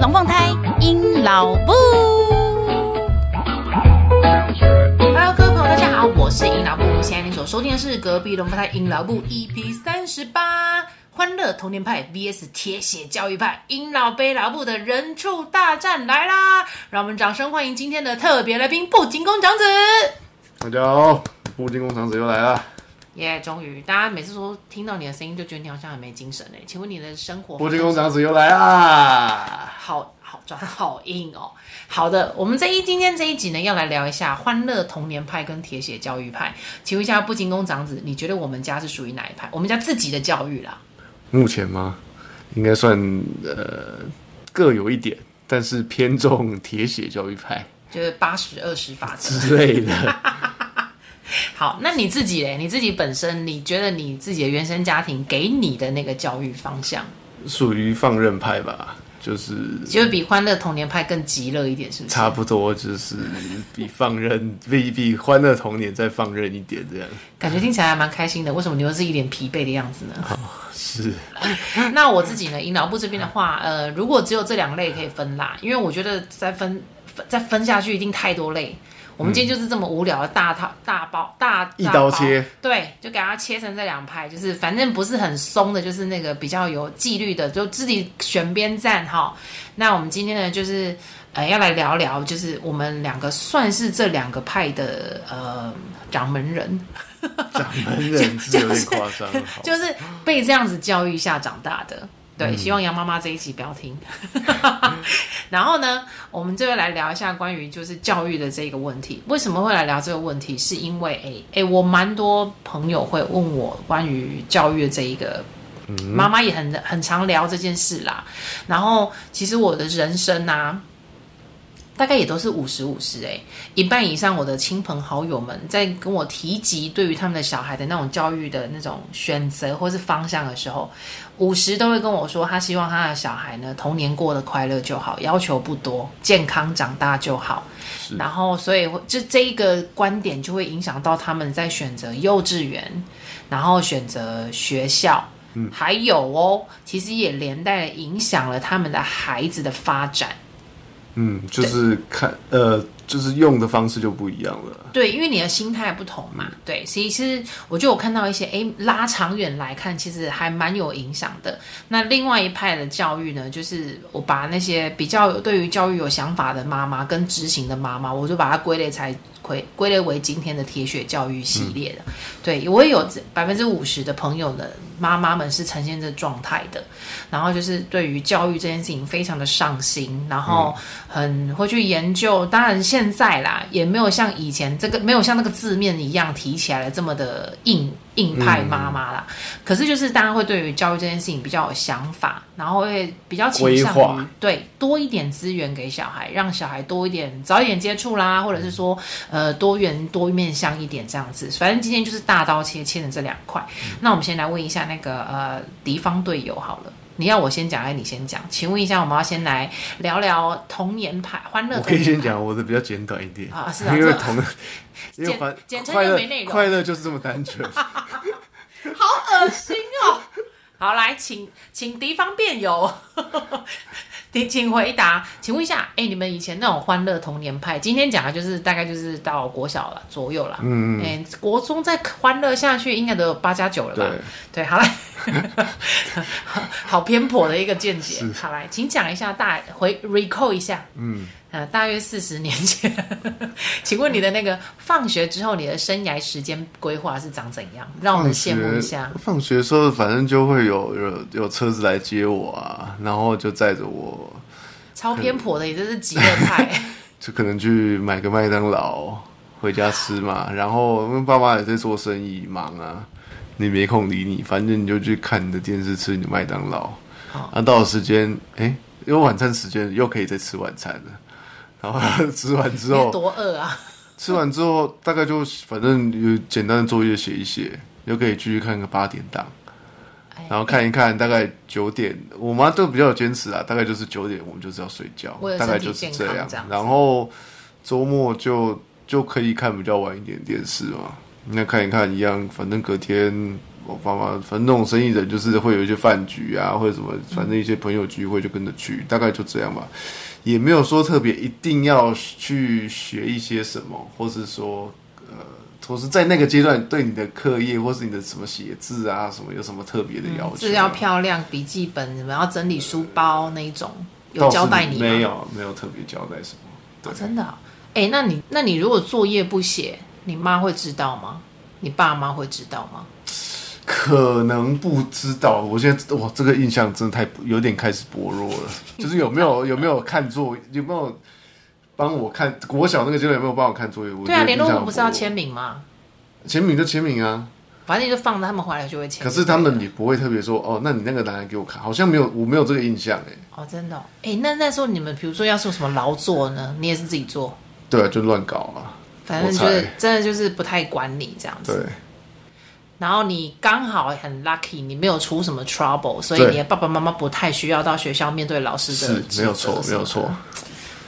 龙凤胎鹰老布。Hello，各位朋友，大家好，我是鹰老布。现在你所收听的是隔壁龙凤胎鹰老布 EP 三十八，欢乐童年派 VS 铁血教育派，鹰老杯老布的人畜大战来啦！让我们掌声欢迎今天的特别来宾布景公长子。大家好，布景公长子又来了。耶！终于，大家每次说听到你的声音，就觉得你好像很没精神哎。请问你的生活？布金公长子又来啦！好好转好硬哦。好的，我们这一今天这一集呢，要来聊一下欢乐童年派跟铁血教育派。请问一下布金公长子，你觉得我们家是属于哪一派？我们家自己的教育啦。目前吗？应该算呃各有一点，但是偏重铁血教育派，就是八十二十法则之类的。好，那你自己嘞？你自己本身，你觉得你自己的原生家庭给你的那个教育方向，属于放任派吧？就是就是比欢乐童年派更极乐一点，是不是？差不多，就是比放任 比比欢乐童年再放任一点这样。感觉听起来还蛮开心的。为什么你又是一脸疲惫的样子呢？哦、是。那我自己呢？引脑部这边的话，呃，如果只有这两类可以分啦，因为我觉得再分再分下去一定太多类。我们今天就是这么无聊的大套大包大，大一刀切，对，就给它切成这两派，就是反正不是很松的，就是那个比较有纪律的，就自己选边站哈。那我们今天呢，就是呃要来聊聊，就是我们两个算是这两个派的呃掌门人，掌门人是有点夸张，就是、就是被这样子教育下长大的。对，希望杨妈妈这一集不要听。然后呢，我们这边来聊一下关于就是教育的这个问题。为什么会来聊这个问题？是因为诶诶，我蛮多朋友会问我关于教育的这一个，妈妈也很很常聊这件事啦。然后其实我的人生啊。大概也都是五十五十哎，一半以上我的亲朋好友们在跟我提及对于他们的小孩的那种教育的那种选择或是方向的时候，五十都会跟我说，他希望他的小孩呢童年过得快乐就好，要求不多，健康长大就好。然后所以这这一个观点就会影响到他们在选择幼稚园，然后选择学校，嗯，还有哦，其实也连带影响了他们的孩子的发展。嗯，就是看呃，就是用的方式就不一样了。对，因为你的心态不同嘛。对，所以其实我觉得我看到一些，哎，拉长远来看，其实还蛮有影响的。那另外一派的教育呢，就是我把那些比较对于教育有想法的妈妈跟执行的妈妈，我就把它归类才归归类为今天的铁血教育系列的。嗯、对，我也有百分之五十的朋友的妈妈们是呈现这状态的，然后就是对于教育这件事情非常的上心，然后很会去研究。当然现在啦，也没有像以前这个没有像那个字面一样提起来了这么的硬。硬派妈妈啦，嗯，可是就是大家会对于教育这件事情比较有想法，然后会比较倾向于对多一点资源给小孩，让小孩多一点早一点接触啦，或者是说呃多元多面向一点这样子。反正今天就是大刀切切的这两块，嗯。那我们先来问一下那个呃敌方队友好了，你要我先讲还是你先讲？请问一下，我们要先来聊聊童年派欢乐。我可以先讲，我的比较简短一点啊，是啊，因为童。简简称就没内容，快乐就是这么单纯，好恶心哦！好，来，请请敌方辩友，请请回答，请问一下，哎，你们以前那种欢乐童年派，今天讲的就是大概就是到国小了左右了，嗯嗯，国中再欢乐下去，应该都有八加九了吧？对，对，好来，好偏颇的一个见解，好来，请讲一下大回 recall 一下，嗯。呃，大约四十年前，请问你的那个放学之后，你的生涯时间规划是长怎样？让我们羡慕一下。放学的时候，反正就会有有有车子来接我啊，然后就载着我。超偏颇的，也就是极乐派。就可能去买个麦当劳回家吃嘛，然后因为爸妈也在做生意，忙啊，你没空理你，反正你就去看你的电视，吃你的麦当劳。好，那到了时间，哎，有晚餐时间，又可以再吃晚餐了。然后吃完之后多饿啊！吃完之后大概就反正有简单的作业写一写，又可以继续看个八点档，然后看一看大概九点，我妈都比较有坚持啊，大概就是九点我们就是要睡觉，大概就是这样。然后周末就就可以看比较晚一点电视嘛，那看一看一样，反正隔天我爸妈反正那种生意人就是会有一些饭局啊，或者什么，反正一些朋友聚会就跟着去，大概就这样吧，也没有说特别一定要去学一些什么，或是说呃，同时在那个阶段对你的课业或是你的什么写字啊什么有什么特别的要求，啊，字要漂亮，笔记本你们要整理书包那一种，有交代你吗？没有，没有特别交代什么。对，哦，真的，哦，哎，那你那你如果作业不写，你妈会知道吗？你爸妈会知道吗？可能不知道。我现在哇，这个印象真的太有点开始薄弱了。就是有没有有没有看作有没有帮我看国小那个阶段有没有帮我看作业？对啊，联络簿不是要签名吗？签名就签名啊，反正就放着他们回来就会签。可是他们也不会特别说哦，那你那个拿来给我看，好像没有，我没有这个印象哎。哦，真的哎、哦，那那时候你们比如说要做什么劳作呢？你也是自己做？对啊，就乱搞啊。反正就是真的就是不太管你这样子。对。然后你刚好很 lucky，你没有出什么 trouble，所以你的爸爸妈妈不太需要到学校面对老师的。是，没有错，没有错。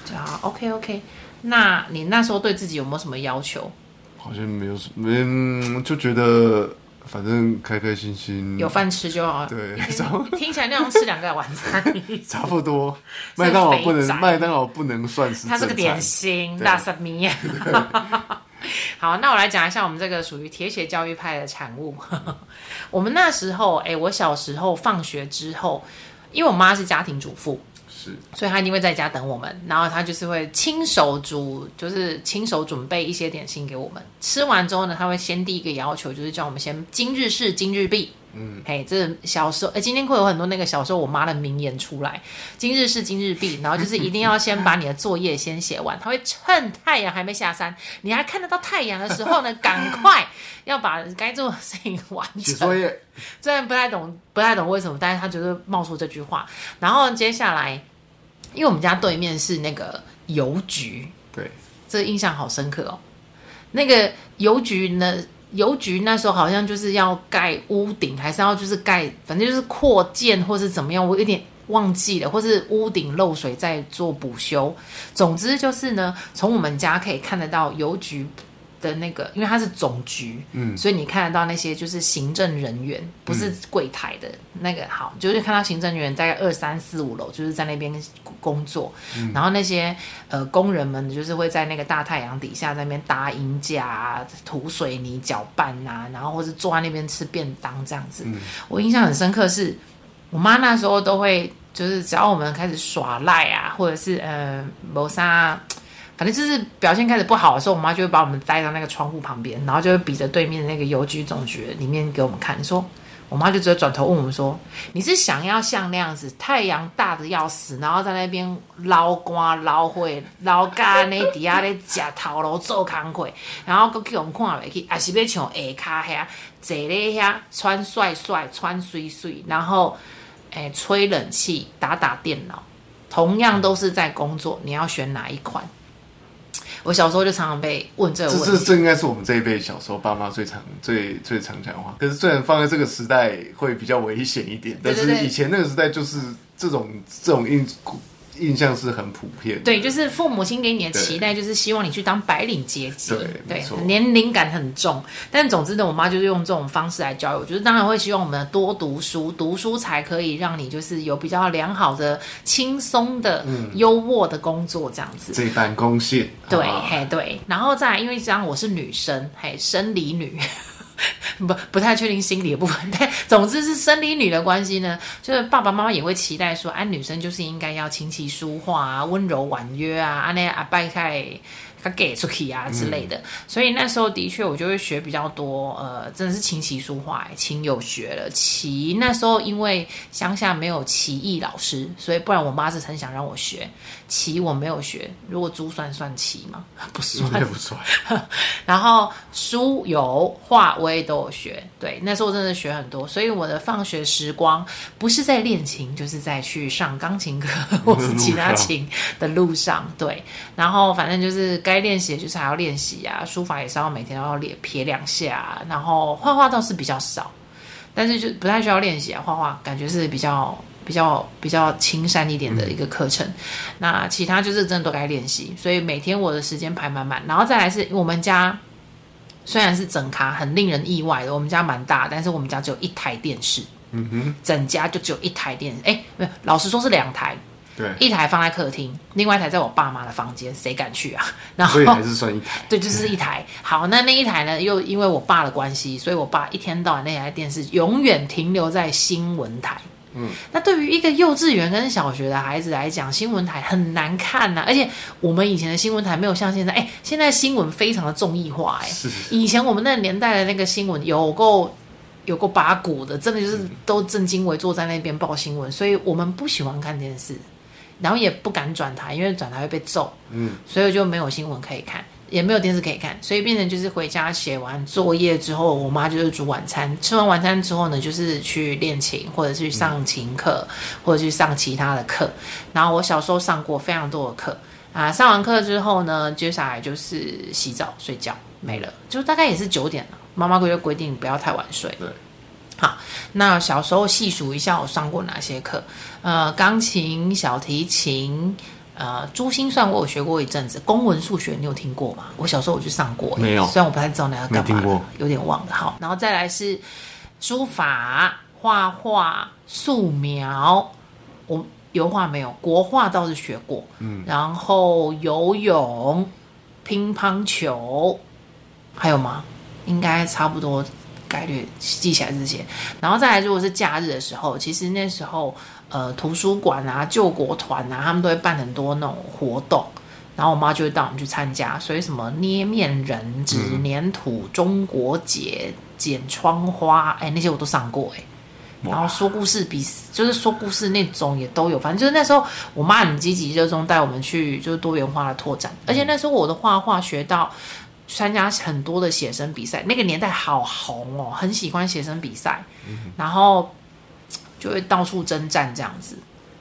对啊，OK OK。那你那时候对自己有没有什么要求？好像没有什么，没就觉得。反正开开心心，有饭吃就好。对，听起来那样吃两个晚餐差不多。麦当劳不能，麦当劳不能算是。它是个点心，大萨米。好，那我来讲一下我们这个属于铁血教育派的产物。我们那时候，哎、欸，我小时候放学之后，因为我妈是家庭主妇。是，所以他一定会在家等我们，然后他就是会亲手煮，就是亲手准备一些点心给我们。吃完之后呢，他会先第一个要求就是叫我们先今日事今日毕。嗯，嘿，这小时候，哎，今天会有很多那个小时候我妈的名言出来，今日事今日毕，然后就是一定要先把你的作业先写完。他会趁太阳还没下山，你还看得到太阳的时候呢，赶快要把该做的事情完成。作业，虽然不太懂，不太懂为什么，但是他就是冒出这句话，然后接下来。因为我们家对面是那个邮局，对，这印象好深刻哦。那个邮局呢，邮局那时候好像就是要盖屋顶，还是要就是盖，反正就是扩建或是怎么样，我有点忘记了，或是屋顶漏水在做补修。总之就是呢，从我们家可以看得到邮局。的那个，因为它是总局，嗯，所以你看得到那些就是行政人员，不是柜台的、嗯、那个。好，就是看到行政人员大概二三四五楼，就是在那边工作。嗯、然后那些呃工人们，就是会在那个大太阳底下在那边搭银架啊、涂水泥、搅拌啊，然后或是坐在那边吃便当这样子。嗯、我印象很深刻是，是我妈那时候都会，就是只要我们开始耍赖啊，或者是呃谋杀。反正就是表现开始不好的时候，我妈就会把我们带到那个窗户旁边，然后就会比着对面的那个邮局总局里面给我们看。说，我妈就直接转头问我们说：“你是想要像那样子，太阳大的要死，然后在那边捞瓜捞会捞咖那底下咧夹头颅做工课，然后搁去我们看袂去，还是要像下骹遐坐咧遐穿帅帅穿水水，然后诶、吹冷气打打电脑，同样都是在工作，你要选哪一款？”我小时候就常常被问这个问题，这这这应该是我们这一辈小时候爸妈最常、最最常讲的话。可是虽然放在这个时代会比较危险一点，但是以前那个时代就是这种这种因。印象是很普遍，对，就是父母亲给你的期待，就是希望你去当白领阶级，对，对，年龄感很重。但总之呢，我妈就是用这种方式来教育我，就是当然会希望我们多读书，读书才可以让你就是有比较良好的、轻松的、优渥的工作这样子。这办公线，对，嘿，对。然后再来，因为这样我是女生，嘿，生理女。不不太确定心理的部分，但总之是生理女的关系呢，就是爸爸妈妈也会期待说，哎、女生就是应该要琴棋书画啊，温柔婉约啊，啊那阿拜开。他给出去啊之类的，嗯、所以那时候的确我就会学比较多，呃，真的是琴棋书画，琴有学了，棋那时候因为乡下没有棋艺老师，所以不然我妈是很想让我学棋，我没有学。如果珠算算棋吗？不算，不算。然后书有画我也都有学，对，那时候真的学很多，所以我的放学时光不是在练琴，就是在去上钢琴课 或是其他琴的路上，对，然后反正就是该练习就是还要练习啊，书法也是要每天都要练撇两下啊，然后画画倒是比较少，但是就不太需要练习啊。画画感觉是比较比较比较轻松一点的一个课程，嗯、那其他就是真的都该练习，所以每天我的时间排满满。然后再来是我们家虽然是整卡很令人意外的，我们家蛮大，但是我们家只有一台电视，嗯哼，整家就只有一台电视。哎，没有，老实说是两台，对，一台放在客厅，另外一台在我爸妈的房间，谁敢去啊？然后所以还是算一台，对，就是一台。好，那那一台呢，又因为我爸的关系，所以我爸一天到晚那台电视永远停留在新闻台。嗯，那对于一个幼稚园跟小学的孩子来讲，新闻台很难看呐、啊。而且我们以前的新闻台没有像现在，哎，现在新闻非常的综艺化，哎，是。以前我们那个年代的那个新闻有够有够八股的，真的就是都正襟危坐在那边报新闻，所以我们不喜欢看电视，然后也不敢转台，因为转台会被揍。嗯，所以就没有新闻可以看。也没有电视可以看，所以变成就是回家写完作业之后，我妈就是煮晚餐。吃完晚餐之后呢，就是去练琴，或者是去上琴课，嗯、或者去上其他的课。然后我小时候上过非常多的课啊，上完课之后呢，接下来就是洗澡睡觉，没了，就大概也是九点了。妈妈规规定不要太晚睡。对，好，那小时候细数一下我上过哪些课，呃，钢琴、小提琴。呃，珠心算我有学过一阵子，公文数学你有听过吗？我小时候我就上过，没有，虽然我不太知道那个干嘛，过，有点忘了。好，然后再来是书法、画画、素描，我油画没有，国画倒是学过。嗯，然后游泳、乒乓球，还有吗？应该差不多，概率记起来这些。然后再来，如果是假日的时候，其实那时候。呃，图书馆啊，救国团啊，他们都会办很多那种活动，然后我妈就会带我们去参加。所以什么捏面人、纸粘土、中国结、剪窗花，哎，那些我都上过哎。然后说故事比就是说故事那种也都有，反正就是那时候我妈很积极热衷带我们去就是多元化的拓展。而且那时候我的画画学到参加很多的写生比赛，那个年代好红哦，很喜欢写生比赛，然后。就会到处征战这样子，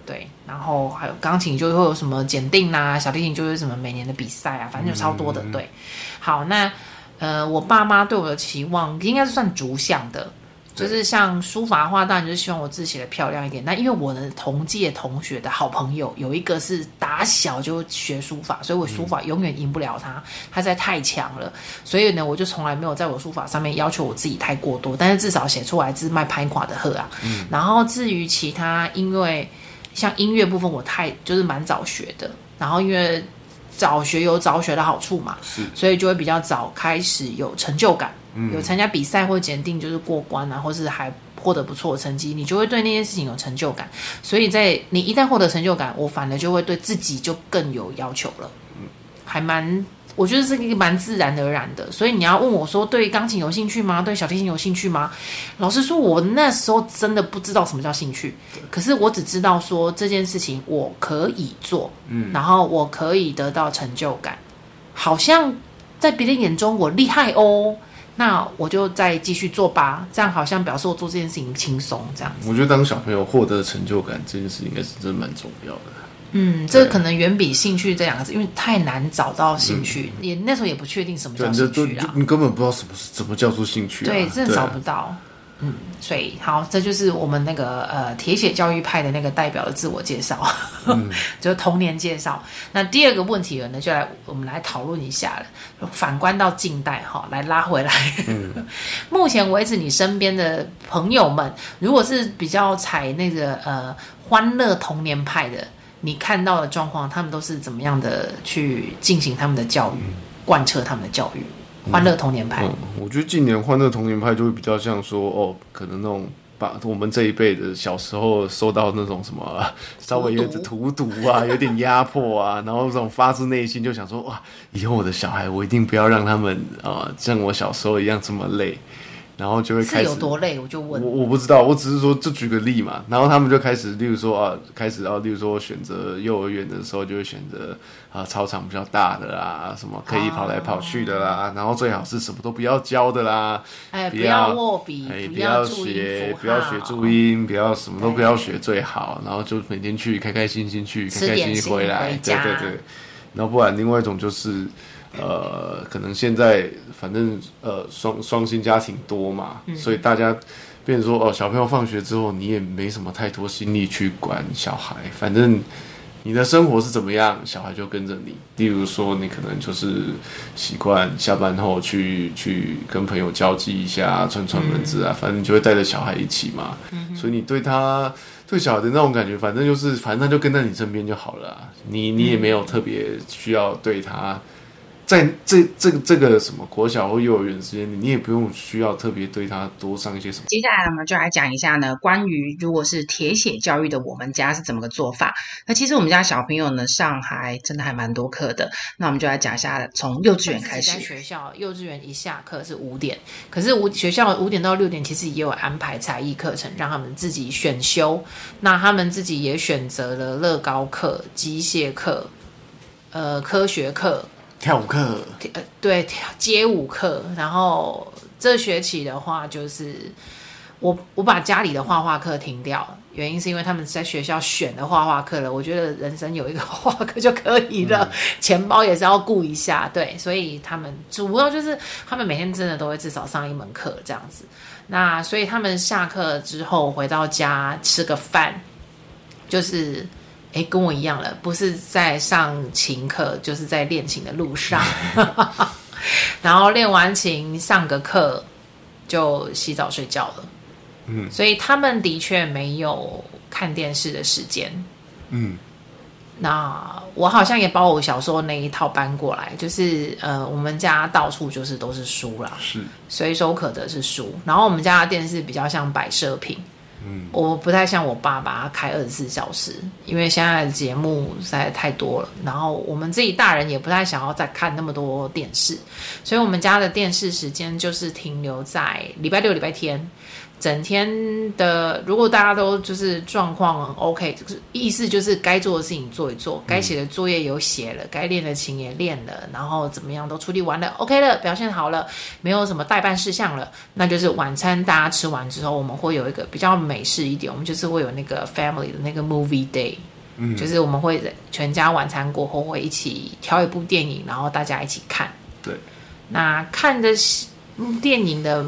对，然后还有钢琴就会有什么检定啊，小提琴就是什么每年的比赛啊，反正就超多的，嗯、对。好，那呃，我爸妈对我的期望应该是算逐项的。就是像书法的话，当然就是希望我字写的漂亮一点。那因为我的同届同学的好朋友有一个是打小就学书法，所以我书法永远赢不了他，他实在太强了。所以呢，我就从来没有在我书法上面要求我自己太过多，但是至少写出来字卖拍垮的贺啊。嗯。然后至于其他，因为像音乐部分，我太就是蛮早学的。然后因为早学有早学的好处嘛，是，所以就会比较早开始有成就感。有参加比赛或检定，就是过关啊，或是还获得不错的成绩，你就会对那件事情有成就感。所以在你一旦获得成就感，我反而就会对自己就更有要求了。嗯，还蛮，我觉得是一个蛮自然而然的。所以你要问我说，对钢琴有兴趣吗？对小提琴有兴趣吗？老实说，我那时候真的不知道什么叫兴趣。可是我只知道说这件事情我可以做，嗯，然后我可以得到成就感，好像在别人眼中我厉害哦。那我就再继续做吧，这样好像表示我做这件事情轻松，这样子。我觉得当小朋友获得成就感这件事，应该是真的蛮重要的。嗯，这可能远比兴趣这两个字，因为太难找到兴趣，嗯、也那时候也不确定什么叫兴趣啊。你根本不知道什么什么叫做兴趣、啊，对，真的找不到。嗯，所以好，这就是我们那个呃铁血教育派的那个代表的自我介绍，嗯、就是童年介绍。那第二个问题呢，就来我们来讨论一下了。反观到近代哈，来拉回来。嗯、目前为止，你身边的朋友们，如果是比较采那个呃欢乐童年派的，你看到的状况，他们都是怎么样的去进行他们的教育，贯彻他们的教育？欢乐童年派，嗯，我觉得近年欢乐童年派就会比较像说，哦，可能那种把我们这一辈的小时候受到那种什么，稍微有点荼毒啊，有点压迫啊，然后这种发自内心就想说，哇，以后我的小孩，我一定不要让他们啊，呃，像我小时候一样这么累。然后就会开始有多累，我就问我我不知道，我只是说，就举个例嘛。然后他们就开始，例如说啊，开始啊，例如说选择幼儿园的时候，就会选择啊，操场比较大的啦，什么可以跑来跑去的啦，啊、然后最好是什么都不要教的啦，哎，不要握笔，哎，不要学，不要学注音，不要什么都不要学最好。然后就每天去，开开心心去，开开心心回来，对对对。然后不然，另外一种就是。呃，可能现在反正呃双双薪家庭多嘛，嗯、所以大家变成说哦，小朋友放学之后，你也没什么太多心力去管小孩，反正你的生活是怎么样，小孩就跟着你。例如说，你可能就是习惯下班后去去跟朋友交际一下，串串门子啊，反正你就会带着小孩一起嘛。所以你对他对小孩的那种感觉，反正就是反正他就跟在你身边就好了啊。你你也没有特别需要对他。在这这个这个什么国小或幼儿园之间里，你也不用需要特别对他多上一些什么。接下来我们就来讲一下呢，关于如果是铁血教育的，我们家是怎么个做法。那其实我们家小朋友呢，上还真的还蛮多课的。那我们就来讲一下，从幼稚园开始。在学校，幼稚园一下课是五点，可是五学校五点到六点其实也有安排才艺课程，让他们自己选修。那他们自己也选择了乐高课、机械课、呃科学课。跳舞课，呃，对，街舞课。然后这学期的话，就是我我把家里的画画课停掉，原因是因为他们在学校选的画画课了。我觉得人生有一个画画课就可以了，嗯、钱包也是要顾一下，对，所以他们主要就是他们每天真的都会至少上一门课这样子。那所以他们下课之后回到家吃个饭，就是。哎，跟我一样了，不是在上琴课，就是在练琴的路上。然后练完琴，上个课就洗澡睡觉了。嗯，所以他们的确没有看电视的时间。嗯，那我好像也把我小时候那一套搬过来，就是呃，我们家到处就是都是书啦，是随手可得是书。然后我们家的电视比较像摆设品。我不太像我爸爸开二十四小时，因为现在的节目实在太多了。然后我们自己大人也不太想要再看那么多电视，所以我们家的电视时间就是停留在礼拜六、礼拜天。整天的，如果大家都就是状况 OK，就是意思就是该做的事情做一做，该写的作业有写了，该练的琴也练了，然后怎么样都处理完了，OK 了，表现好了，没有什么待办事项了，那就是晚餐大家吃完之后，我们会有一个比较美式一点，我们就是会有那个 family 的那个 movie day，嗯，就是我们会全家晚餐过后会一起挑一部电影，然后大家一起看。对，那看的电影的。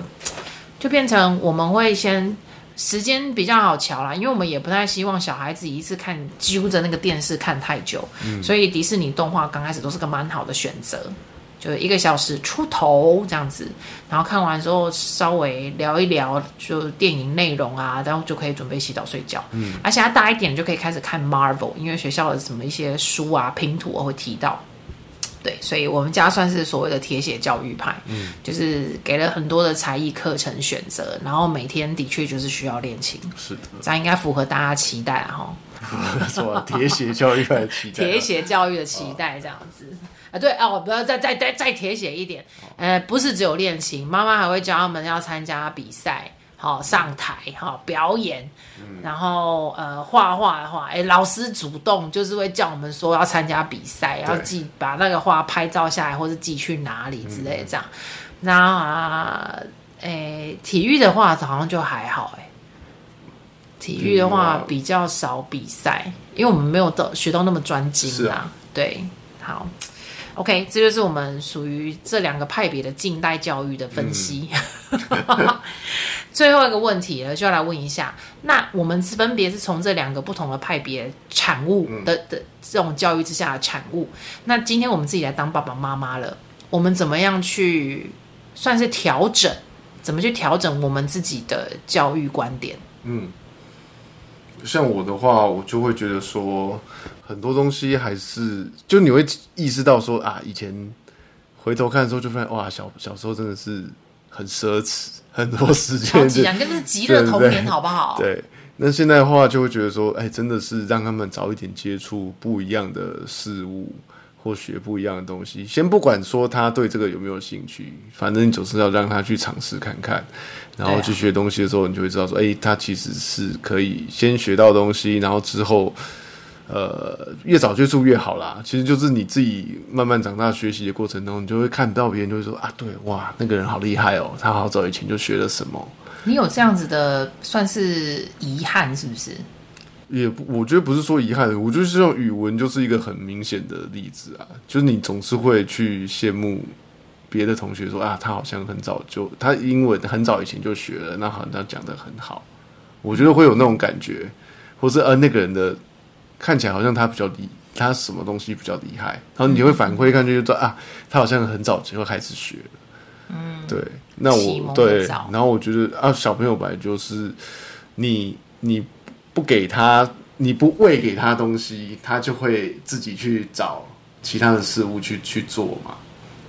就变成我们会先时间比较好瞧啦，因为我们也不太希望小孩子一次看揪着那个电视看太久，嗯，所以迪士尼动画刚开始都是个蛮好的选择，就一个小时出头这样子，然后看完之后稍微聊一聊就电影内容啊，然后就可以准备洗澡睡觉，嗯，而且他大一点就可以开始看 Marvel，因为学校的什么一些书啊拼图我会提到。对，所以我们家算是所谓的铁血教育派，嗯，就是给了很多的才艺课程选择，然后每天的确就是需要练琴，是的，这样应该符合大家期待哈。说铁血教育派的期待，铁血教育的期待这样子啊，对哦，不要再再再再铁血一点，呃，不是只有练琴，妈妈还会教他们要参加比赛。好，上台哦表演，嗯、然后呃画画的话，哎，老师主动就是会叫我们说要参加比赛，要寄把那个画拍照下来，或是寄去哪里之类的这样。那啊，哎，体育的话好像就还好，哎，体育的话比较少比赛，因为我们没有到学到那么专精啦。啊、对，好。OK，这就是我们属于这两个派别的近代教育的分析。嗯、最后一个问题了，就要来问一下，那我们分别是从这两个不同的派别产物的、嗯、的这种教育之下的产物。那今天我们自己来当爸爸妈妈了，我们怎么样去算是调整？怎么去调整我们自己的教育观点？嗯，像我的话，我就会觉得说。很多东西还是，就你会意识到说啊，以前回头看的时候就发现哇，小小时候真的是很奢侈，很多时间就，两个是极乐童年，好不好？对，那现在的话就会觉得说，哎，真的是让他们早一点接触不一样的事物，或学不一样的东西。先不管说他对这个有没有兴趣，反正你总是要让他去尝试看看，然后去学东西的时候，你就会知道说，哎，他其实是可以先学到东西，然后之后。呃，越早接触越好啦。其实就是你自己慢慢长大学习的过程中，你就会看到别人就会说啊，对，哇，那个人好厉害哦，他好早以前就学了什么。你有这样子的算是遗憾是不是？也不，我觉得不是说遗憾，我觉得这种语文就是一个很明显的例子啊，就是你总是会去羡慕别的同学说啊，他好像很早就他英文很早以前就学了，那好像他讲的很好，我觉得会有那种感觉，或是呃那个人的。看起来好像他比较厉，他什么东西比较厉害，然后你会反馈看，就说啊，他好像很早就开始学。嗯，对，那我对，然后我觉得啊，小朋友本来就是你你不给他，你不喂给他东西，他就会自己去找其他的事物去去做嘛。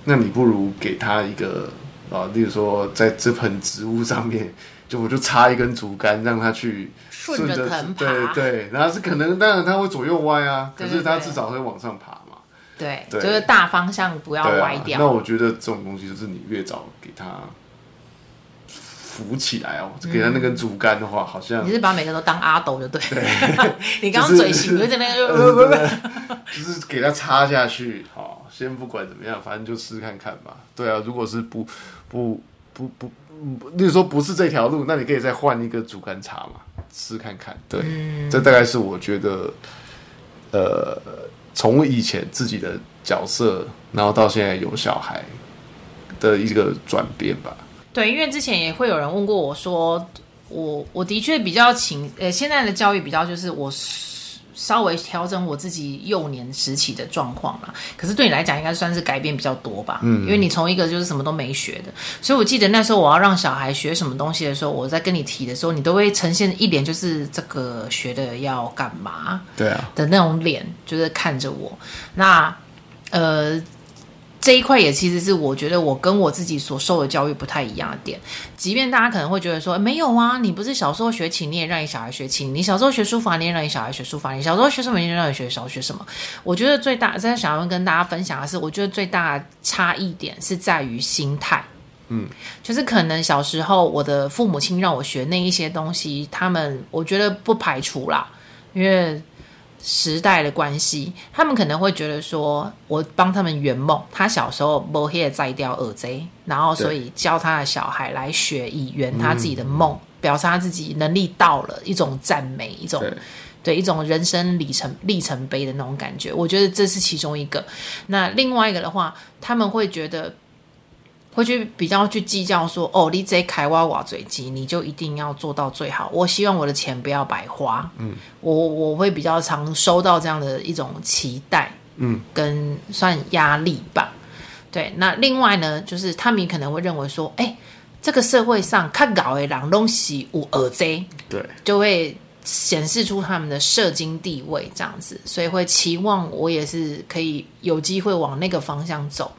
那你不如给他一个啊，例如说在这盆植物上面，就我就插一根竹竿，让他去顺着藤爬，对对，然后是可能当然它会左右歪啊，可是它至少会往上爬。嘛，对，就是大方向不要歪掉。啊、那我觉得这种东西就是你越早给它扶起来哦，嗯、给他那根竹竿的话，好像你是把每个都当阿斗就对。对你刚刚刚嘴型就在那个，就是给他插下去。好，先不管怎么样，反正就试看看吧。对啊，如果是不不不不，例如说不是这条路，那你可以再换一个竹竿插嘛，试看看。对，嗯、这大概是我觉得，呃。从以前自己的角色，然后到现在有小孩的一个转变吧。对，因为之前也会有人问过我说，我我的确比较倾，呃，现在的教育比较就是我。稍微调整我自己幼年时期的状况啦，可是对你来讲应该算是改变比较多吧？嗯，因为你从一个就是什么都没学的，所以我记得那时候我要让小孩学什么东西的时候，我在跟你提的时候，你都会呈现一脸就是这个学的要干嘛？对啊的那种脸，就是看着我。那呃。这一块也其实是我觉得我跟我自己所受的教育不太一样的点，即便大家可能会觉得说没有啊，你不是小时候学琴，你也让你小孩学琴；你小时候学书法，你也让你小孩学书法；你小时候学什么，你也让你学少学什么。我觉得最大在想要跟大家分享的是，我觉得最大的差异点是在于心态，嗯，就是可能小时候我的父母亲让我学那一些东西，他们我觉得不排除啦，因为。时代的关系，他们可能会觉得说，我帮他们圆梦。他小时候没有在掉耳贼，然后所以教他的小孩来学，以圆他自己的梦，嗯、表示他自己能力到了，一种赞美，一种对，对一种人生里程里程碑的那种感觉。我觉得这是其中一个。那另外一个的话，他们会觉得。会去比较去计较说，哦，你这开挖挖嘴机，你就一定要做到最好。我希望我的钱不要白花。嗯，我我会比较常收到这样的一种期待，嗯，跟算压力吧。对，那另外呢，就是他们可能会认为说，哎，这个社会上看搞的人东西无耳贼，对，就会显示出他们的社经地位这样子，所以会期望我也是可以有机会往那个方向走。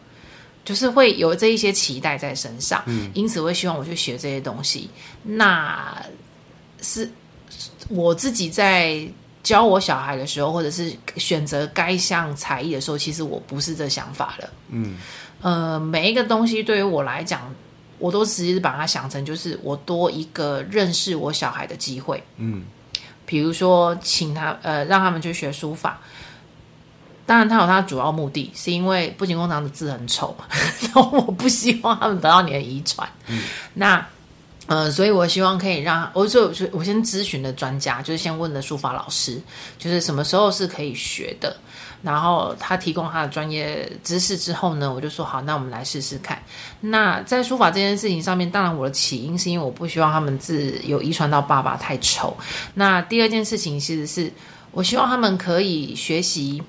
就是会有这一些期待在身上，嗯，因此会希望我去学这些东西。那是我自己在教我小孩的时候，或者是选择该项才艺的时候，其实我不是这想法了。嗯，呃，每一个东西对于我来讲，我都只是把它想成就是我多一个认识我小孩的机会。嗯，比如说请他呃让他们去学书法。当然，他有他的主要目的，是因为不仅工厂的字很丑，然后我不希望他们得到你的遗传。嗯，那呃，所以我希望可以让，我就我先咨询的专家，就是先问的书法老师，就是什么时候是可以学的。然后他提供他的专业知识之后呢，我就说好，那我们来试试看。那在书法这件事情上面，当然我的起因是因为我不希望他们字有遗传到爸爸太丑。那第二件事情其实是我希望他们可以学习。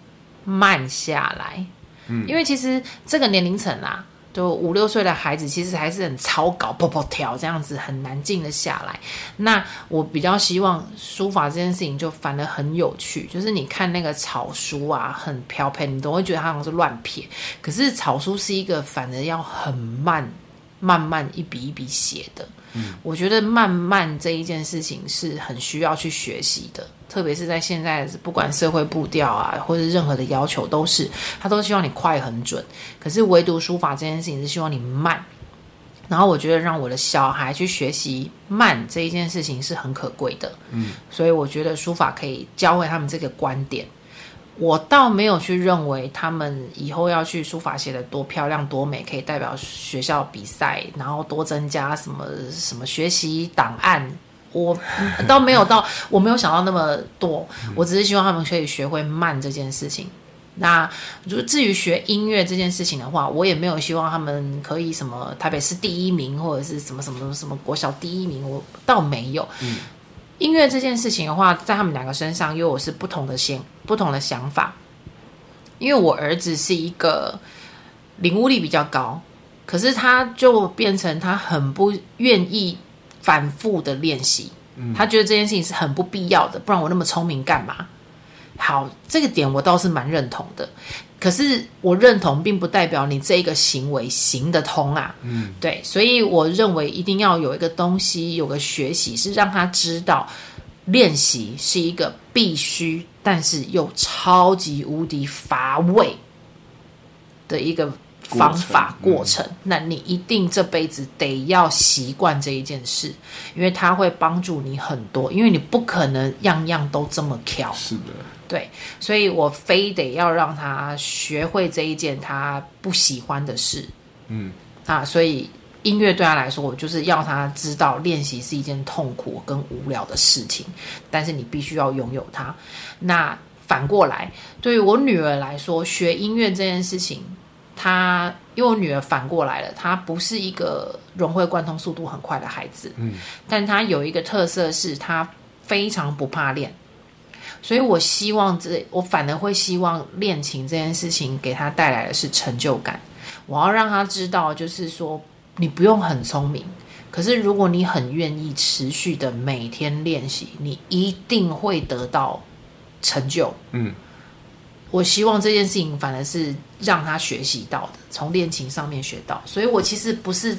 慢下来，嗯，因为其实这个年龄层啊，就五六岁的孩子，其实还是很草稿、跑跑跳这样子，很难静得下来。那我比较希望书法这件事情就反而很有趣，就是你看那个草书啊，很飘飘，你都会觉得它好像是乱撇。可是草书是一个反而要很慢、慢慢一笔一笔写的。嗯，我觉得慢慢这一件事情是很需要去学习的。特别是在现在，不管社会步调啊，或者任何的要求，都是他都希望你快很准。可是唯独书法这件事情是希望你慢。然后我觉得让我的小孩去学习慢这一件事情是很可贵的。嗯，所以我觉得书法可以教会他们这个观点。我倒没有去认为他们以后要去书法写的多漂亮多美，可以代表学校比赛，然后多增加什么什么学习档案。我倒没有到，我没有想到那么多。我只是希望他们可以学会慢这件事情。那如至于学音乐这件事情的话，我也没有希望他们可以什么台北市第一名或者是什么什么什么什么国小第一名。我倒没有。嗯，音乐这件事情的话，在他们两个身上因为我是不同的先不同的想法。因为我儿子是一个领悟力比较高，可是他就变成他很不愿意反复的练习，嗯，他觉得这件事情是很不必要的，不然我那么聪明干嘛？好，这个点我倒是蛮认同的。可是我认同，并不代表你这个行为行得通啊。嗯，对，所以我认为一定要有一个东西，有个学习，是让他知道练习是一个必须，但是又超级无敌乏味的一个方法过程。那你一定这辈子得要习惯这一件事，因为它会帮助你很多。因为你不可能样样都这么挑。是的。对，所以我非得要让他学会这一件他不喜欢的事，嗯，啊，所以音乐对他来说，我就是要他知道练习是一件痛苦跟无聊的事情，但是你必须要拥有它。那反过来，对于我女儿来说，学音乐这件事情，她因为我女儿反过来了，她不是一个融会贯通速度很快的孩子，嗯，但她有一个特色是，她非常不怕练。所以，我希望这，我反而会希望练琴这件事情给他带来的是成就感。我要让他知道，就是说，你不用很聪明，可是如果你很愿意持续的每天练习，你一定会得到成就。嗯。我希望这件事情反而是让他学习到的，从练琴上面学到。所以我其实不是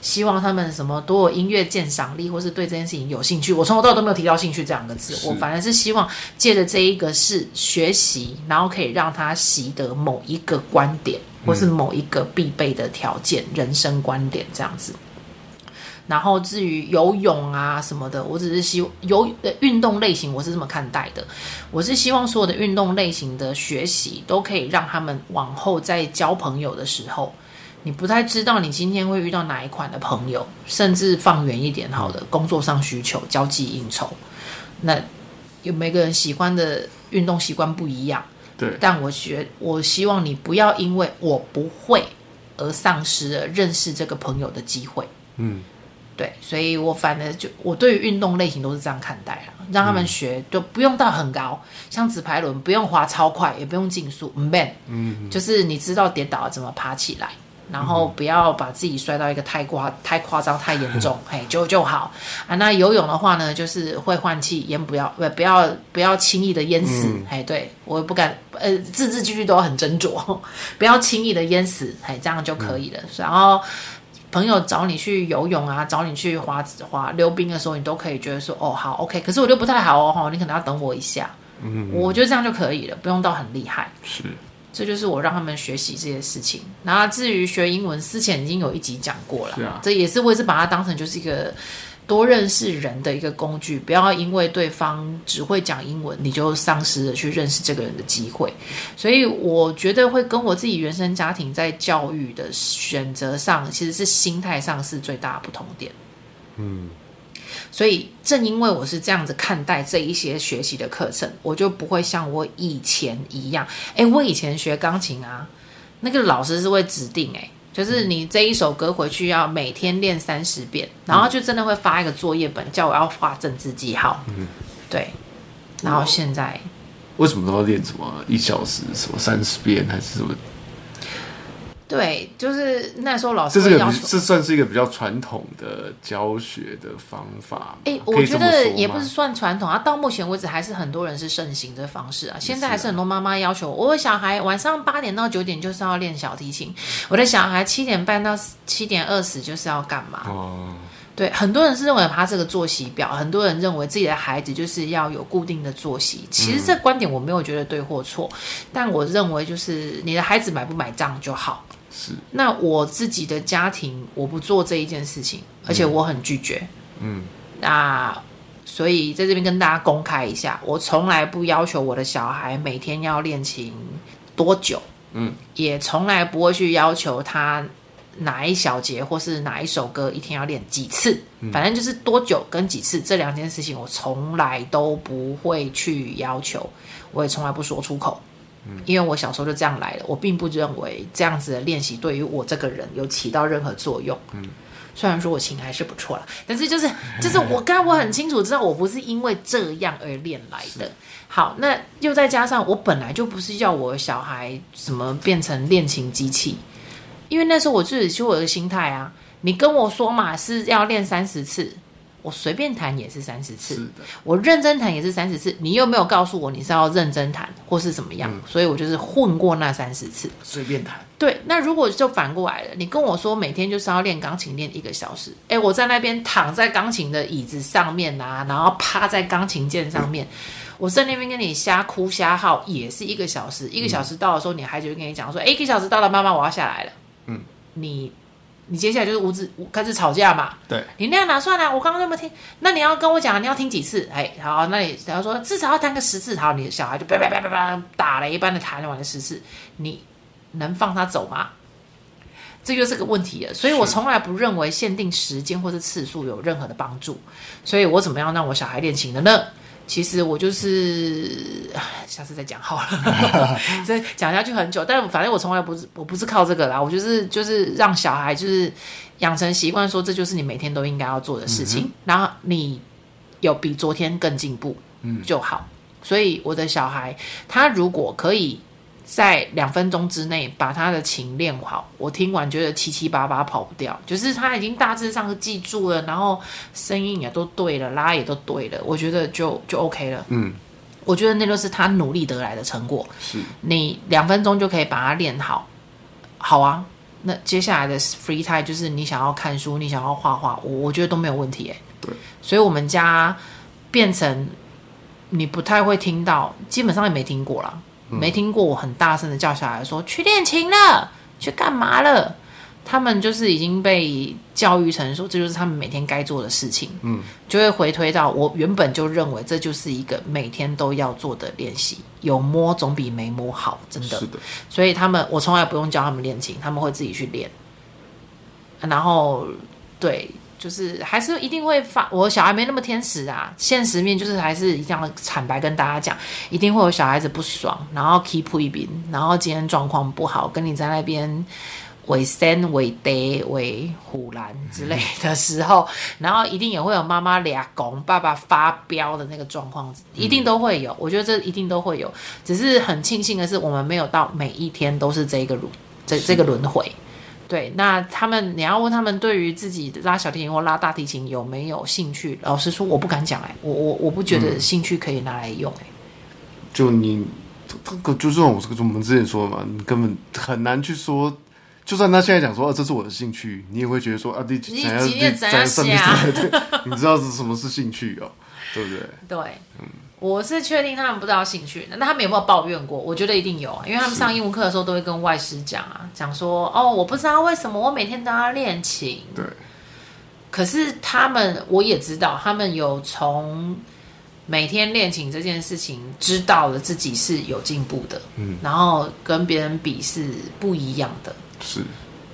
希望他们什么多有音乐鉴赏力，或是对这件事情有兴趣。我从头到尾都没有提到兴趣这两个字。我反而是希望借着这一个是学习，然后可以让他习得某一个观点，或是某一个必备的条件、嗯、人生观点这样子。然后至于游泳啊什么的，我只是希游呃运动类型，我是这么看待的。我是希望所有的运动类型的学习都可以让他们往后在交朋友的时候，你不太知道你今天会遇到哪一款的朋友，甚至放远一点好的工作上需求、交际应酬，那有每个人喜欢的运动习惯不一样。对，但我觉我希望你不要因为我不会而丧失了认识这个朋友的机会。嗯。对，所以我反正就我对于运动类型都是这样看待啊，让他们学就不用到很高，像直排轮不用滑超快，也不用竞速，嗯，嗯，就是你知道跌倒了怎么爬起来，然后不要把自己摔到一个太夸太夸张太严重，嘿，就就好。啊。那游泳的话呢，就是会换气，淹不要不不要不要轻易的淹死，嗯、嘿，对我不敢，呃，字字句句都很斟酌，不要轻易的淹死，嘿，这样就可以了，嗯、然后。朋友找你去游泳啊，找你去滑滑溜冰的时候，你都可以觉得说哦好 OK，可是我就不太好哦，你可能要等我一下。嗯，我觉得这样就可以了，不用到很厉害。是，这就是我让他们学习这些事情。然后至于学英文，之前已经有一集讲过了，是啊，这也是我也是把它当成就是一个。多认识人的一个工具，不要因为对方只会讲英文，你就丧失了去认识这个人的机会。所以我觉得会跟我自己原生家庭在教育的选择上，其实是心态上是最大的不同点。嗯，所以正因为我是这样子看待这一些学习的课程，我就不会像我以前一样。诶，我以前学钢琴啊，那个老师是会指定诶。就是你这一首歌回去要每天练三十遍，然后就真的会发一个作业本，叫我要画政治记号。嗯，对。然后现在为什么都要练什么一小时什么三十遍还是什么？对，就是那时候老师这是个这算是一个比较传统的教学的方法。哎、欸，我觉得也不是算传统啊，到目前为止还是很多人是盛行的方式啊。现在还是很多妈妈要求我小孩晚上八点到九点就是要练小提琴，我的小孩七点半到七点二十就是要干嘛？哦，对，很多人是认为他这个作息表，很多人认为自己的孩子就是要有固定的作息。其实这观点我没有觉得对或错，嗯、但我认为就是你的孩子买不买账就好。是，那我自己的家庭，我不做这一件事情，而且我很拒绝。嗯，那所以在这边跟大家公开一下，我从来不要求我的小孩每天要练琴多久，嗯，也从来不会去要求他哪一小节或是哪一首歌一天要练几次，反正就是多久跟几次这两件事情，我从来都不会去要求，我也从来不说出口。因为我小时候就这样来的，我并不认为这样子的练习对于我这个人有起到任何作用。嗯，虽然说我琴还是不错啦，但是就是就是我刚我很清楚知道我不是因为这样而练来的。好，那又再加上我本来就不是要我小孩怎么变成练琴机器，因为那时候我自己就我的心态啊，你跟我说嘛是要练三十次。我随便弹也是三十次，我认真弹也是三十次。你又没有告诉我你是要认真弹或是怎么样，嗯、所以我就是混过那三十次，随便弹。对，那如果就反过来了，你跟我说每天就是要练钢琴练一个小时，哎，我在那边躺在钢琴的椅子上面啊，然后趴在钢琴键上面，嗯、我在那边跟你瞎哭瞎号也是一个小时。一个小时到的时候，你孩子就跟你讲说，哎、嗯，一个小时到了，妈妈我要下来了。嗯，你。你接下来就是屋子开始吵架嘛？对，你那样哪算啊？我刚刚那么听，那你要跟我讲，你要听几次？哎，好，那你然后说至少要弹个十次，好，你的小孩就叭叭叭叭叭打雷一般的弹完了十次，你能放他走吗？这就是个问题了。所以我从来不认为限定时间或是次数有任何的帮助。所以我怎么样让我小孩练琴的呢？其实我就是，下次再讲好了，这讲下去很久。但反正我从来不是，我不是靠这个啦。我就是就是让小孩就是养成习惯，说这就是你每天都应该要做的事情。嗯、然后你有比昨天更进步，嗯，就好。所以我的小孩，他如果可以。在两分钟之内把他的琴练好，我听完觉得七七八八跑不掉，就是他已经大致上记住了，然后声音也都对了，拉也都对了，我觉得就就 OK 了。嗯，我觉得那就是他努力得来的成果。是，你两分钟就可以把它练好，好啊。那接下来的 free time 就是你想要看书，你想要画画，我我觉得都没有问题。哎，对，所以我们家变成你不太会听到，基本上也没听过了。没听过我很大声的叫小孩说去练琴了，去干嘛了？他们就是已经被教育成说这就是他们每天该做的事情，嗯，就会回推到我原本就认为这就是一个每天都要做的练习，有摸总比没摸好，真的。是的。所以他们我从来不用教他们练琴，他们会自己去练。然后对。就是还是一定会发，我小孩没那么天使啊。现实面就是还是一样的坦白跟大家讲，一定会有小孩子不爽，然后 keep 一边，然后今天状况不好，跟你在那边伪善伪嗲伪唬烂之类的时候，然后一定也会有妈妈俩拱爸爸发飙的那个状况，一定都会有。我觉得这一定都会有，只是很庆幸的是，我们没有到每一天都是这个轮这这个轮回。对，那他们你要问他们对于自己拉小提琴或拉大提琴有没有兴趣？老实说，我不敢讲哎，我我我不觉得兴趣可以拿来用哎、嗯。就你这个就是我我们之前说的嘛，你根本很难去说。就算他现在讲说，啊，这是我的兴趣，你也会觉得说啊，你你想要什么？对，你知道是什么是兴趣哦，对不对？对，嗯。我是确定他们不知道兴趣，那他们有没有抱怨过？我觉得一定有啊，因为他们上英文课的时候都会跟外师讲啊，讲说哦，我不知道为什么我每天都要练琴。对。可是他们，我也知道，他们有从每天练琴这件事情，知道了自己是有进步的。嗯。然后跟别人比是不一样的。是。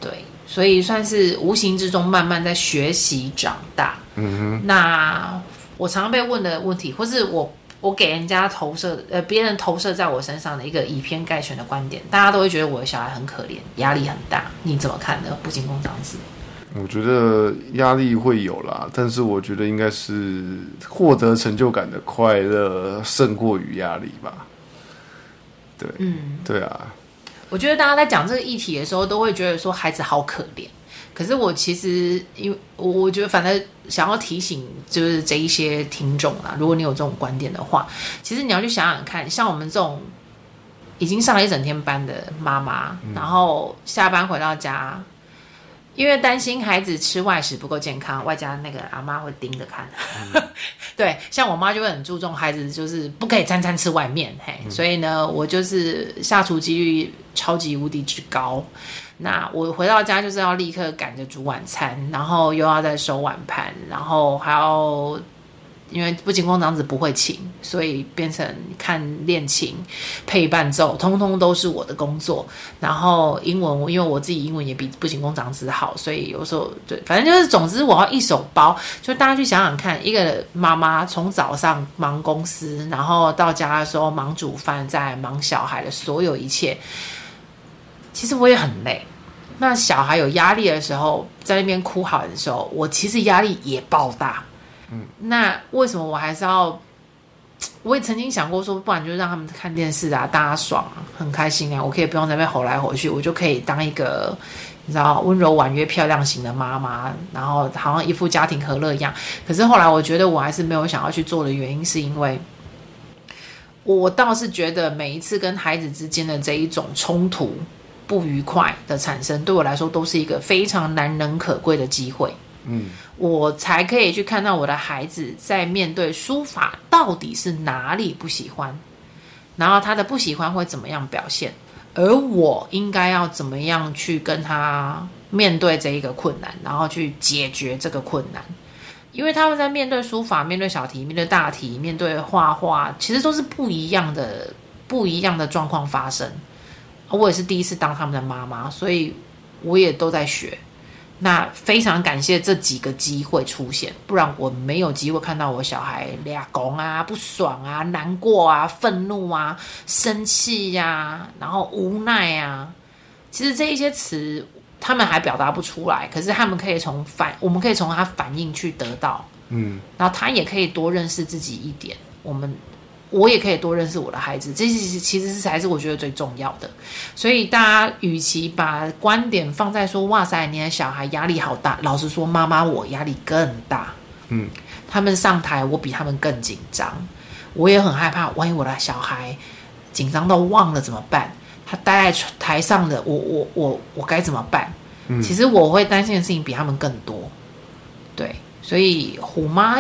对，所以算是无形之中慢慢在学习长大。嗯哼。那我常常被问的问题，或是我。我给人家投射，呃，别人投射在我身上的一个以偏概全的观点，大家都会觉得我的小孩很可怜，压力很大。你怎么看呢？不仅工长子，我觉得压力会有啦，但是我觉得应该是获得成就感的快乐胜过于压力吧。对，嗯，对啊。我觉得大家在讲这个议题的时候，都会觉得说孩子好可怜。可是我其实，因为我我觉得，反正想要提醒就是这一些听众啦，如果你有这种观点的话，其实你要去想想看，像我们这种已经上了一整天班的妈妈，嗯、然后下班回到家，因为担心孩子吃外食不够健康，外加那个阿妈会盯着看。嗯、对，像我妈就会很注重孩子，就是不可以餐餐吃外面，嘿，嗯、所以呢，我就是下厨几率超级无敌之高。那我回到家就是要立刻赶着煮晚餐，然后又要再收碗盘，然后还要因为不仅工长子不会琴，所以变成看练琴配伴奏，通通都是我的工作。然后英文，因为我自己英文也比不仅工长子好，所以有时候对，反正就是总之我要一手包。就大家去想想看，一个妈妈从早上忙公司，然后到家的时候忙煮饭，再忙小孩的所有一切。其实我也很累，那小孩有压力的时候，在那边哭喊的时候，我其实压力也爆大。嗯，那为什么我还是要？我也曾经想过说，不然就让他们看电视啊，大家爽啊，很开心啊，我可以不用在那边吼来吼去，我就可以当一个你知道温柔婉约、漂亮型的妈妈，然后好像一副家庭和乐一样。可是后来我觉得我还是没有想要去做的原因，是因为我倒是觉得每一次跟孩子之间的这一种冲突。不愉快的产生，对我来说都是一个非常难能可贵的机会。嗯，我才可以去看到我的孩子在面对书法到底是哪里不喜欢，然后他的不喜欢会怎么样表现，而我应该要怎么样去跟他面对这一个困难，然后去解决这个困难。因为他们在面对书法、面对小题、面对大题、面对画画，其实都是不一样的、不一样的状况发生。我也是第一次当他们的妈妈，所以我也都在学。那非常感谢这几个机会出现，不然我没有机会看到我小孩俩拱啊、不爽啊、难过啊、愤怒啊、生气呀、啊，然后无奈啊。其实这一些词他们还表达不出来，可是他们可以从反，我们可以从他反应去得到。嗯，然后他也可以多认识自己一点。我们。我也可以多认识我的孩子，这其实其实是才是我觉得最重要的。所以大家与其把观点放在说“哇塞，你的小孩压力好大”，老实说，妈妈我压力更大。嗯，他们上台，我比他们更紧张，我也很害怕，万一我的小孩紧张到忘了怎么办？他待在台上的，我我我我该怎么办？嗯，其实我会担心的事情比他们更多。对，所以虎妈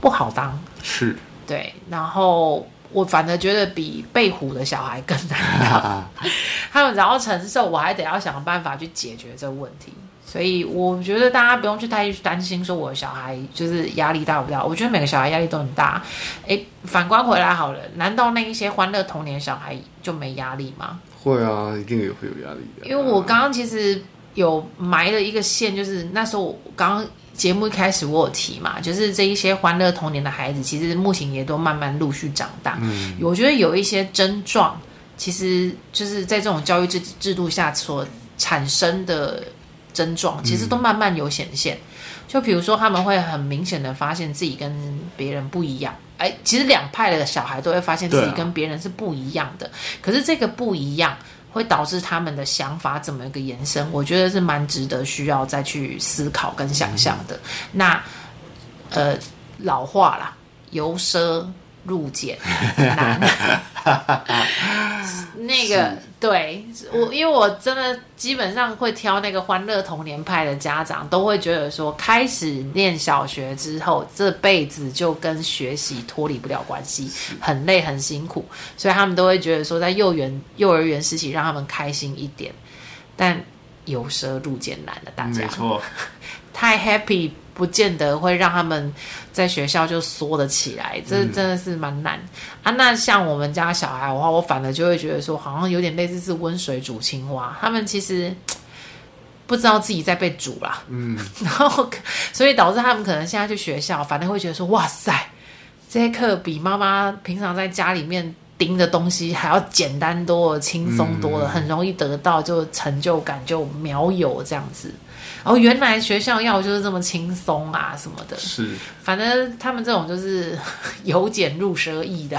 不好当。是。对，然后我反而觉得比被唬的小孩更难当，他们只要承受，我还得要想办法去解决这个问题。所以我觉得大家不用去太去担心，说我的小孩就是压力大不大？我觉得每个小孩压力都很大。哎，反观回来好了，难道那一些欢乐童年小孩就没压力吗？会啊，一定也会有压力的。因为我刚刚其实有埋了一个线，就是那时候我刚刚。节目一开始我有提嘛，就是这一些欢乐童年的孩子，其实目前也都慢慢陆续长大。嗯，我觉得有一些症状，其实就是在这种教育制制度下所产生的症状，其实都慢慢有显现。嗯，就比如说，他们会很明显的发现自己跟别人不一样。哎，其实两派的小孩都会发现自己跟别人是不一样的。可是这个不一样。会导致他们的想法怎么一个延伸？我觉得是蛮值得需要再去思考跟想象的。那呃，老话啦，由奢入俭难。那个对我，因为我真的基本上会挑那个欢乐童年派的家长，都会觉得说，开始念小学之后，这辈子就跟学习脱离不了关系，很累很辛苦，所以他们都会觉得说，在幼园幼儿园时期让他们开心一点。但由奢入俭难了，大家没错，太 happy。不见得会让他们在学校就缩得起来，这真的是蛮难、嗯、啊。那像我们家小孩的话，我反而就会觉得说，好像有点类似是温水煮青蛙。他们其实 不知道自己在被煮啦，嗯，然后所以导致他们可能现在去学校，反正会觉得说，哇塞，这些课比妈妈平常在家里面盯的东西还要简单多了、轻松多了，嗯、很容易得到就成就感就秒有这样子。哦，原来学校要就是这么轻松啊，什么的。是，反正他们这种就是 由俭入奢易的，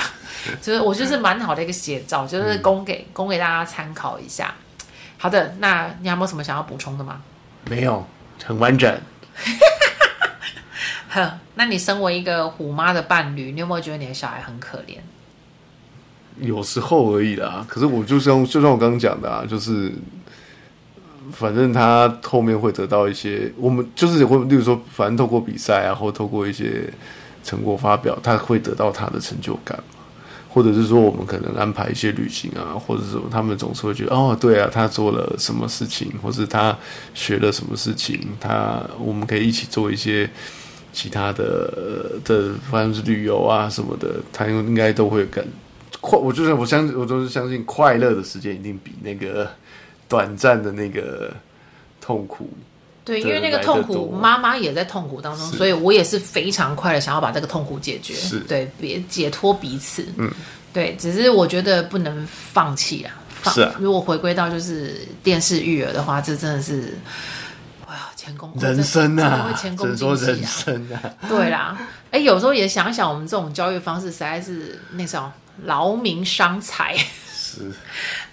就是我就是蛮好的一个写照，就是供给、嗯、供给大家参考一下。好的，那你还有没有什么想要补充的吗？没有，很完整。呵，那你身为一个虎妈的伴侣，你有没有觉得你的小孩很可怜？有时候而已啦，可是我就像就像我刚刚讲的啊，就是。反正他后面会得到一些，我们就是会，例如说，反正透过比赛啊，或透过一些成果发表，他会得到他的成就感嘛，或者是说，我们可能安排一些旅行啊，或者什么，他们总是会觉得，哦，对啊，他做了什么事情，或是他学了什么事情，他我们可以一起做一些其他的的，反正是旅游啊什么的，他应该都会感快。我就是我相信，我都是相信，快乐的时间一定比那个。短暂的那个痛苦，对，因为那个痛苦，妈妈也在痛苦当中，所以我也是非常快的想要把这个痛苦解决，是。对，别解脱彼此，嗯，对，只是我觉得不能放弃啊，是啊，如果回归到就是电视育儿的话，这真的是，哇，前功人生啊，会前功尽弃啊，说人生啊，对啦，哎，有时候也想想，我们这种教育方式实在是那种劳民伤财。是，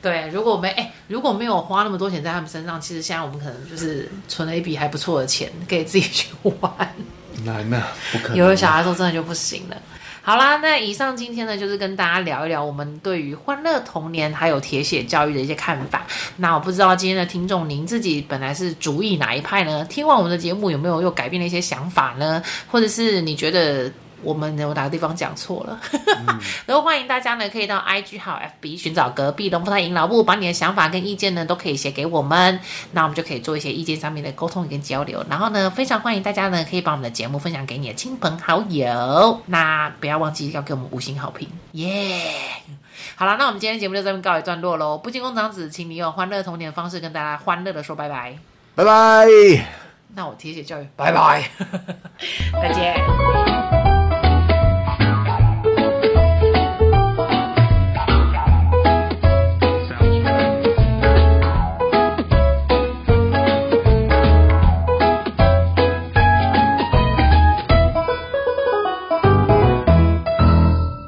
对，如果我们哎，如果没有花那么多钱在他们身上，其实现在我们可能就是存了一笔还不错的钱，可以自己去玩。难呐，不可能。有了小孩之后，真的就不行了。好啦，那以上今天呢，就是跟大家聊一聊我们对于欢乐童年还有铁血教育的一些看法。那我不知道今天的听众，您自己本来是主意哪一派呢？听完我们的节目，有没有又改变了一些想法呢？或者是你觉得？我们有哪个地方讲错了？然后欢迎大家呢，可以到 IG 还有 FB 寻找隔壁龙凤胎阴老部，把你的想法跟意见呢，都可以写给我们，那我们就可以做一些意见上面的沟通跟交流。然后呢，非常欢迎大家呢，可以把我们的节目分享给你的亲朋好友。那不要忘记要给我们五星好评，耶、yeah!！好了，那我们今天节目就这边告一段落喽。不进宫长子，请你用欢乐童年的方式跟大家欢乐的说拜拜，拜拜。那我铁血教育，拜拜，再见。